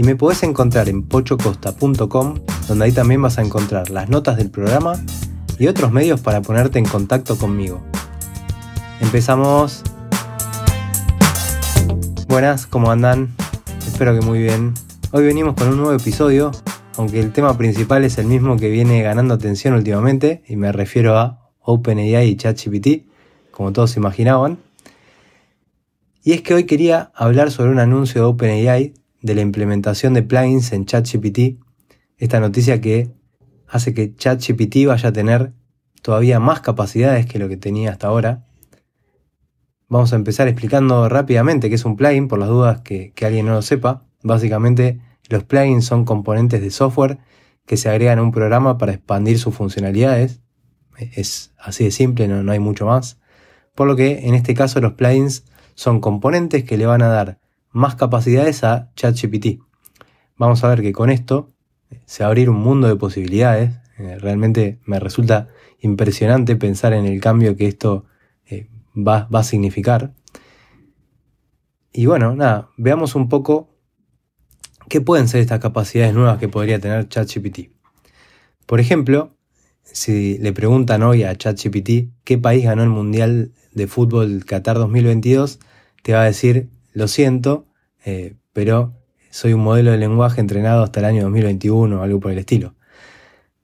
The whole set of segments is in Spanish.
y me podés encontrar en pochocosta.com, donde ahí también vas a encontrar las notas del programa y otros medios para ponerte en contacto conmigo. Empezamos. Buenas, ¿cómo andan? Espero que muy bien. Hoy venimos con un nuevo episodio, aunque el tema principal es el mismo que viene ganando atención últimamente, y me refiero a OpenAI y ChatGPT, como todos imaginaban. Y es que hoy quería hablar sobre un anuncio de OpenAI de la implementación de plugins en ChatGPT, esta noticia que hace que ChatGPT vaya a tener todavía más capacidades que lo que tenía hasta ahora. Vamos a empezar explicando rápidamente qué es un plugin, por las dudas que, que alguien no lo sepa. Básicamente, los plugins son componentes de software que se agregan a un programa para expandir sus funcionalidades. Es así de simple, no, no hay mucho más. Por lo que en este caso los plugins son componentes que le van a dar más capacidades a ChatGPT. Vamos a ver que con esto se va a abrir un mundo de posibilidades. Eh, realmente me resulta impresionante pensar en el cambio que esto eh, va, va a significar. Y bueno, nada, veamos un poco qué pueden ser estas capacidades nuevas que podría tener ChatGPT. Por ejemplo, si le preguntan hoy a ChatGPT qué país ganó el Mundial de Fútbol Qatar 2022, te va a decir lo siento, eh, pero soy un modelo de lenguaje entrenado hasta el año 2021 o algo por el estilo.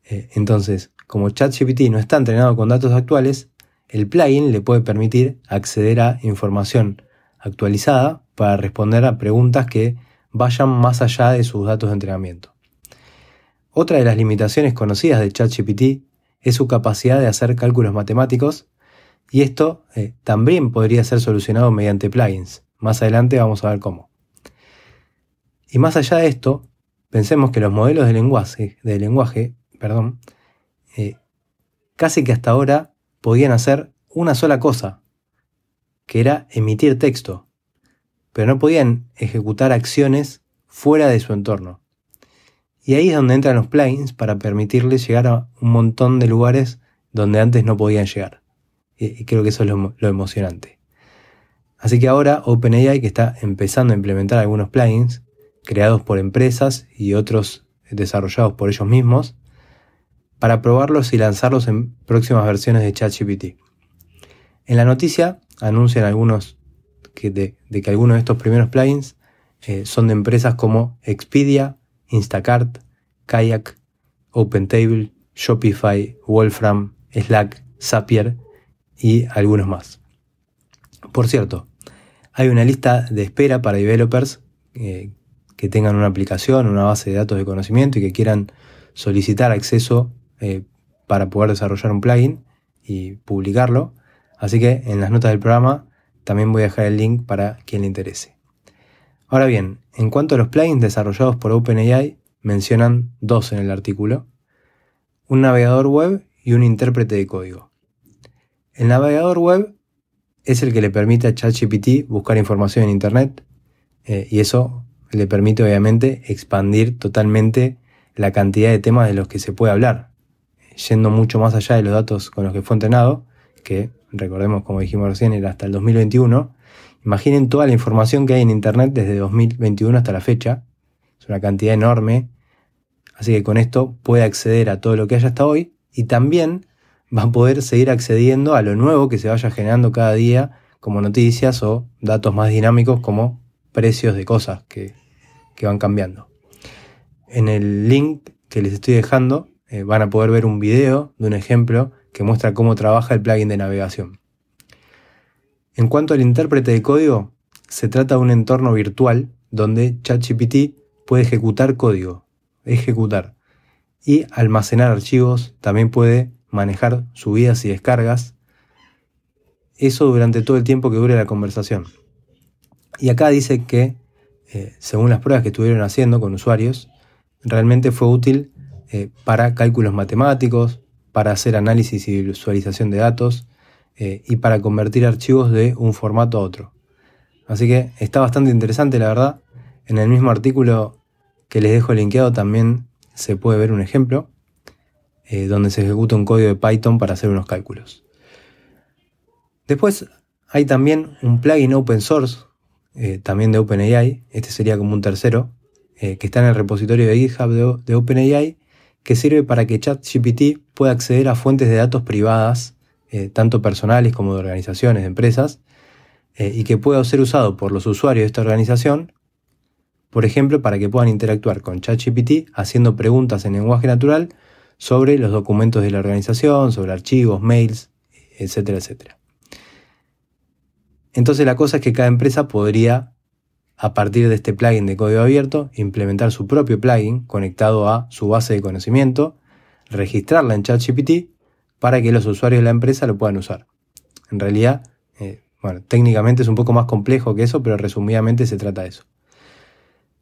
Eh, entonces, como ChatGPT no está entrenado con datos actuales, el plugin le puede permitir acceder a información actualizada para responder a preguntas que vayan más allá de sus datos de entrenamiento. Otra de las limitaciones conocidas de ChatGPT es su capacidad de hacer cálculos matemáticos y esto eh, también podría ser solucionado mediante plugins. Más adelante vamos a ver cómo. Y más allá de esto, pensemos que los modelos de lenguaje, de lenguaje perdón, eh, casi que hasta ahora podían hacer una sola cosa, que era emitir texto, pero no podían ejecutar acciones fuera de su entorno. Y ahí es donde entran los plugins para permitirles llegar a un montón de lugares donde antes no podían llegar. Y creo que eso es lo, lo emocionante. Así que ahora OpenAI, que está empezando a implementar algunos plugins creados por empresas y otros desarrollados por ellos mismos, para probarlos y lanzarlos en próximas versiones de ChatGPT. En la noticia anuncian algunos que de, que algunos de estos primeros plugins eh, son de empresas como Expedia, Instacart, Kayak, OpenTable, Shopify, Wolfram, Slack, Zapier y algunos más. Por cierto, hay una lista de espera para developers eh, que tengan una aplicación, una base de datos de conocimiento y que quieran solicitar acceso eh, para poder desarrollar un plugin y publicarlo. Así que en las notas del programa también voy a dejar el link para quien le interese. Ahora bien, en cuanto a los plugins desarrollados por OpenAI, mencionan dos en el artículo, un navegador web y un intérprete de código. El navegador web es el que le permite a ChatGPT buscar información en Internet eh, y eso le permite obviamente expandir totalmente la cantidad de temas de los que se puede hablar, yendo mucho más allá de los datos con los que fue entrenado, que recordemos como dijimos recién era hasta el 2021, imaginen toda la información que hay en Internet desde 2021 hasta la fecha, es una cantidad enorme, así que con esto puede acceder a todo lo que haya hasta hoy. Y también va a poder seguir accediendo a lo nuevo que se vaya generando cada día como noticias o datos más dinámicos como precios de cosas que, que van cambiando. En el link que les estoy dejando eh, van a poder ver un video de un ejemplo que muestra cómo trabaja el plugin de navegación. En cuanto al intérprete de código, se trata de un entorno virtual donde ChatGPT puede ejecutar código, ejecutar, y almacenar archivos, también puede manejar subidas y descargas, eso durante todo el tiempo que dure la conversación. Y acá dice que, eh, según las pruebas que estuvieron haciendo con usuarios, realmente fue útil eh, para cálculos matemáticos, para hacer análisis y visualización de datos eh, y para convertir archivos de un formato a otro. Así que está bastante interesante, la verdad. En el mismo artículo que les dejo linkeado también se puede ver un ejemplo eh, donde se ejecuta un código de Python para hacer unos cálculos. Después hay también un plugin open source, eh, también de OpenAI, este sería como un tercero, que está en el repositorio de GitHub de, de OpenAI, que sirve para que ChatGPT pueda acceder a fuentes de datos privadas, tanto personales como de organizaciones, de empresas, eh, y que pueda ser usado por los usuarios de esta organización, por ejemplo, para que puedan interactuar con ChatGPT haciendo preguntas en lenguaje natural sobre los documentos de la organización, sobre archivos, mails, etcétera, etcétera. Entonces la cosa es que cada empresa podría, a partir de este plugin de código abierto, implementar su propio plugin conectado a su base de conocimiento, registrarla en ChatGPT para que los usuarios de la empresa lo puedan usar. En realidad, eh, bueno, técnicamente es un poco más complejo que eso, pero resumidamente se trata de eso.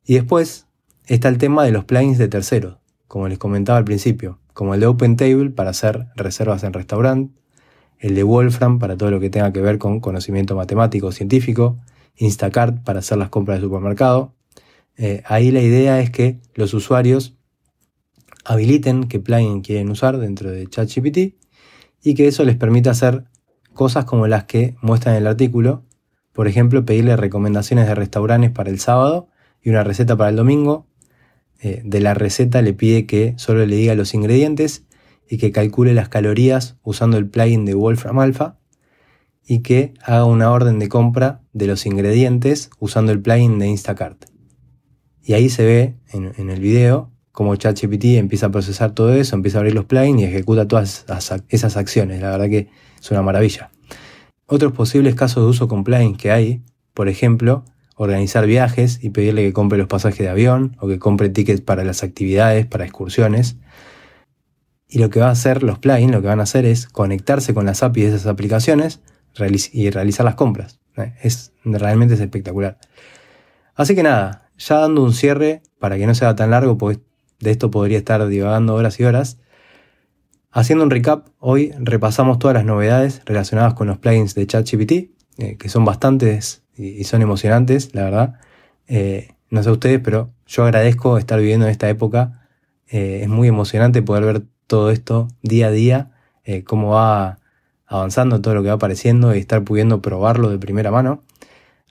Y después está el tema de los plugins de terceros, como les comentaba al principio, como el de OpenTable para hacer reservas en restaurante, el de Wolfram para todo lo que tenga que ver con conocimiento matemático o científico, Instacart para hacer las compras de supermercado. Eh, ahí la idea es que los usuarios habiliten qué plugin quieren usar dentro de ChatGPT y que eso les permita hacer cosas como las que muestra en el artículo, por ejemplo, pedirle recomendaciones de restaurantes para el sábado y una receta para el domingo. Eh, de la receta le pide que solo le diga los ingredientes y que calcule las calorías usando el plugin de Wolfram Alpha y que haga una orden de compra de los ingredientes usando el plugin de Instacart. Y ahí se ve en, en el video cómo ChatGPT empieza a procesar todo eso, empieza a abrir los plugins y ejecuta todas esas acciones. La verdad que es una maravilla. Otros posibles casos de uso con plugins que hay, por ejemplo, organizar viajes y pedirle que compre los pasajes de avión o que compre tickets para las actividades, para excursiones. Y lo que va a hacer los plugins, lo que van a hacer es conectarse con las APIs de esas aplicaciones y realizar las compras. Es, realmente es espectacular. Así que nada, ya dando un cierre para que no sea tan largo, pues de esto podría estar divagando horas y horas. Haciendo un recap, hoy repasamos todas las novedades relacionadas con los plugins de ChatGPT, eh, que son bastantes y, son emocionantes, la verdad. Eh, no sé ustedes, pero yo agradezco estar viviendo en esta época. Eh, es muy emocionante poder ver todo esto día a día, cómo va avanzando todo lo que va apareciendo y estar pudiendo probarlo de primera mano.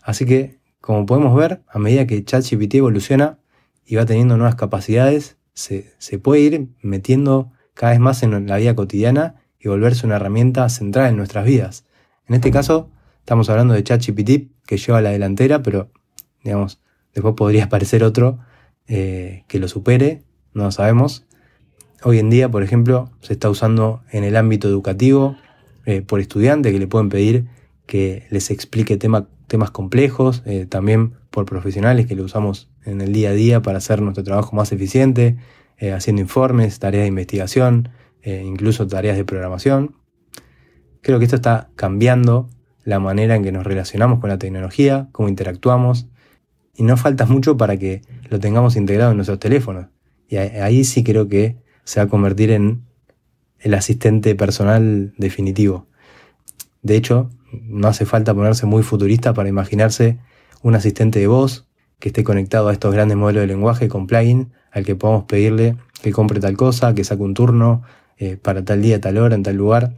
Así que, como podemos ver, a medida que ChatGPT evoluciona y va teniendo nuevas capacidades, se, se puede ir metiendo cada vez más en la vida cotidiana y volverse una herramienta central en nuestras vidas. En este caso, estamos hablando de ChatGPT, que lleva la delantera, pero, digamos, después podría aparecer otro eh, que lo supere, no lo sabemos. Hoy en día, por ejemplo, se está usando en el ámbito educativo eh, por estudiantes que le pueden pedir que les explique temas complejos, eh, también por profesionales que lo usamos en el día a día para hacer nuestro trabajo más eficiente, haciendo informes, tareas de investigación, incluso tareas de programación. Creo que esto está cambiando la manera en que nos relacionamos con la tecnología, cómo interactuamos, y no falta mucho para que lo tengamos integrado en nuestros teléfonos. Y ahí sí creo que se va a convertir en el asistente personal definitivo. De hecho, no hace falta ponerse muy futurista para imaginarse un asistente de voz que esté conectado a estos grandes modelos de lenguaje con plugin al que podamos pedirle que compre tal cosa, que saque un turno eh, para tal día, tal hora, en tal lugar.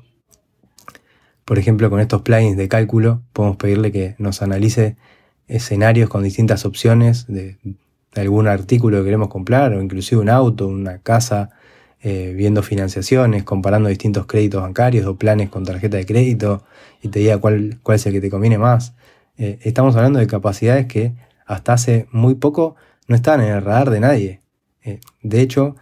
Por ejemplo, con estos plugins de cálculo podemos pedirle que nos analice escenarios con distintas opciones de, algún artículo que queremos comprar o inclusive un auto, una casa, eh, viendo financiaciones, comparando distintos créditos bancarios o planes con tarjeta de crédito y te diga cuál, cuál es el que te conviene más. Eh, estamos hablando de capacidades que hasta hace muy poco no estaban en el radar de nadie. Eh, de hecho,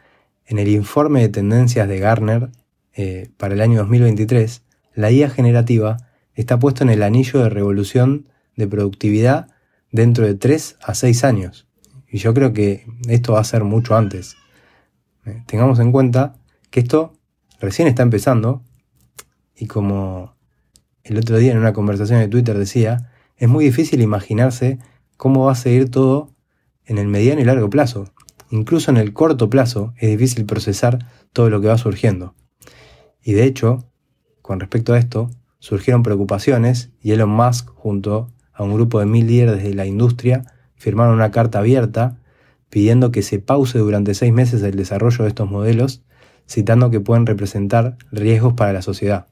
en el informe de tendencias de Garner eh, para el año 2023, la IA generativa está puesto en el anillo de revolución de productividad dentro de 3 a 6 años. Y yo creo que esto va a ser mucho antes. Eh, tengamos en cuenta que esto recién está empezando y como el otro día en una conversación de Twitter decía, es muy difícil imaginarse cómo va a seguir todo en el mediano y largo plazo. incluso en el corto plazo es difícil procesar todo lo que va surgiendo. Y de hecho, con respecto a esto, surgieron preocupaciones y Elon Musk, junto a un grupo de mil líderes de la industria, firmaron una carta abierta pidiendo que se pause durante seis meses el desarrollo de estos modelos, citando que pueden representar riesgos para la sociedad.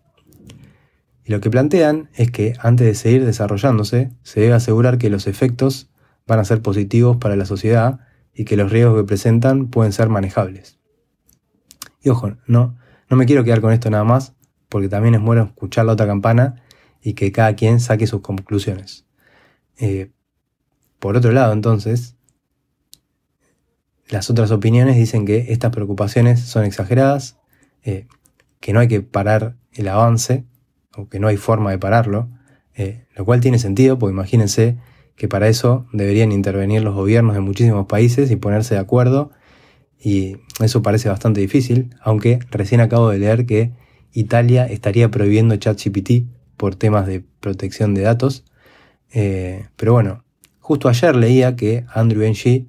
Y lo que plantean es que antes de seguir desarrollándose, se debe asegurar que los efectos van a ser positivos para la sociedad y que los riesgos que presentan pueden ser manejables. Y ojo, no, no me quiero quedar con esto nada más, porque también es bueno escuchar la otra campana y que cada quien saque sus conclusiones. Eh, por otro lado, entonces, las otras opiniones dicen que estas preocupaciones son exageradas, eh, que no hay que parar el avance, o que no hay forma de pararlo, eh, lo cual tiene sentido, porque imagínense que para eso deberían intervenir los gobiernos de muchísimos países y ponerse de acuerdo, y eso parece bastante difícil, aunque recién acabo de leer que Italia estaría prohibiendo ChatGPT por temas de protección de datos. Eh, pero bueno, justo ayer leía que Andrew Ng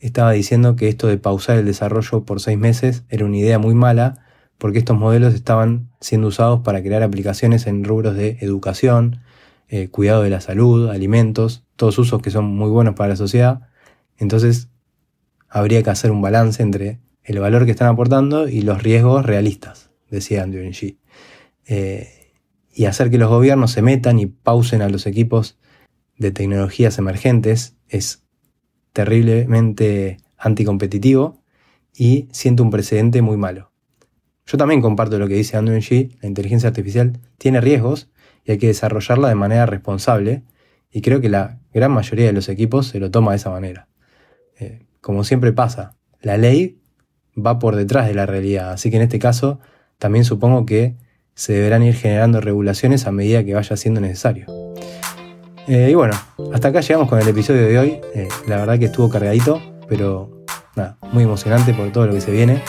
estaba diciendo que esto de pausar el desarrollo por seis meses era una idea muy mala porque estos modelos estaban siendo usados para crear aplicaciones en rubros de educación, eh, cuidado de la salud, alimentos, todos usos que son muy buenos para la sociedad. Entonces habría que hacer un balance entre el valor que están aportando y los riesgos realistas decía Andrew Ng. Eh, y hacer que los gobiernos se metan y pausen a los equipos de tecnologías emergentes es terriblemente anticompetitivo y siente un precedente muy malo. Yo también comparto lo que dice Andrew Ng, la inteligencia artificial tiene riesgos y hay que desarrollarla de manera responsable y creo que la gran mayoría de los equipos se lo toma de esa manera. Eh, como siempre pasa, la ley va por detrás de la realidad, así que en este caso también supongo que se deberán ir generando regulaciones a medida que vaya siendo necesario. Eh, y bueno, hasta acá llegamos con el episodio de hoy. Eh, la verdad que estuvo cargadito, pero nada, muy emocionante por todo lo que se viene.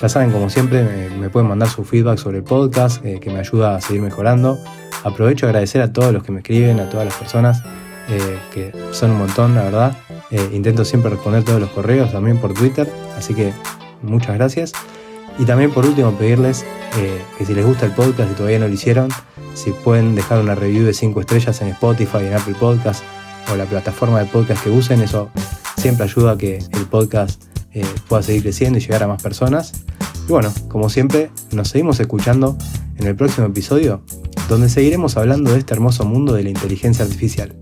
Ya saben, como siempre, me, pueden mandar su feedback sobre el podcast, eh, que me ayuda a seguir mejorando. Aprovecho a agradecer a todos los que me escriben, a todas las personas, que son un montón, la verdad. intento siempre responder todos los correos, también por Twitter, así que muchas gracias. Y también por último pedirles eh, que si les gusta el podcast y todavía no lo hicieron, si pueden dejar una review de 5 estrellas en Spotify, en Apple Podcast o la plataforma de podcast que usen, eso siempre ayuda a que el podcast eh, pueda seguir creciendo y llegar a más personas. Y bueno, como siempre, nos seguimos escuchando en el próximo episodio, donde seguiremos hablando de este hermoso mundo de la inteligencia artificial.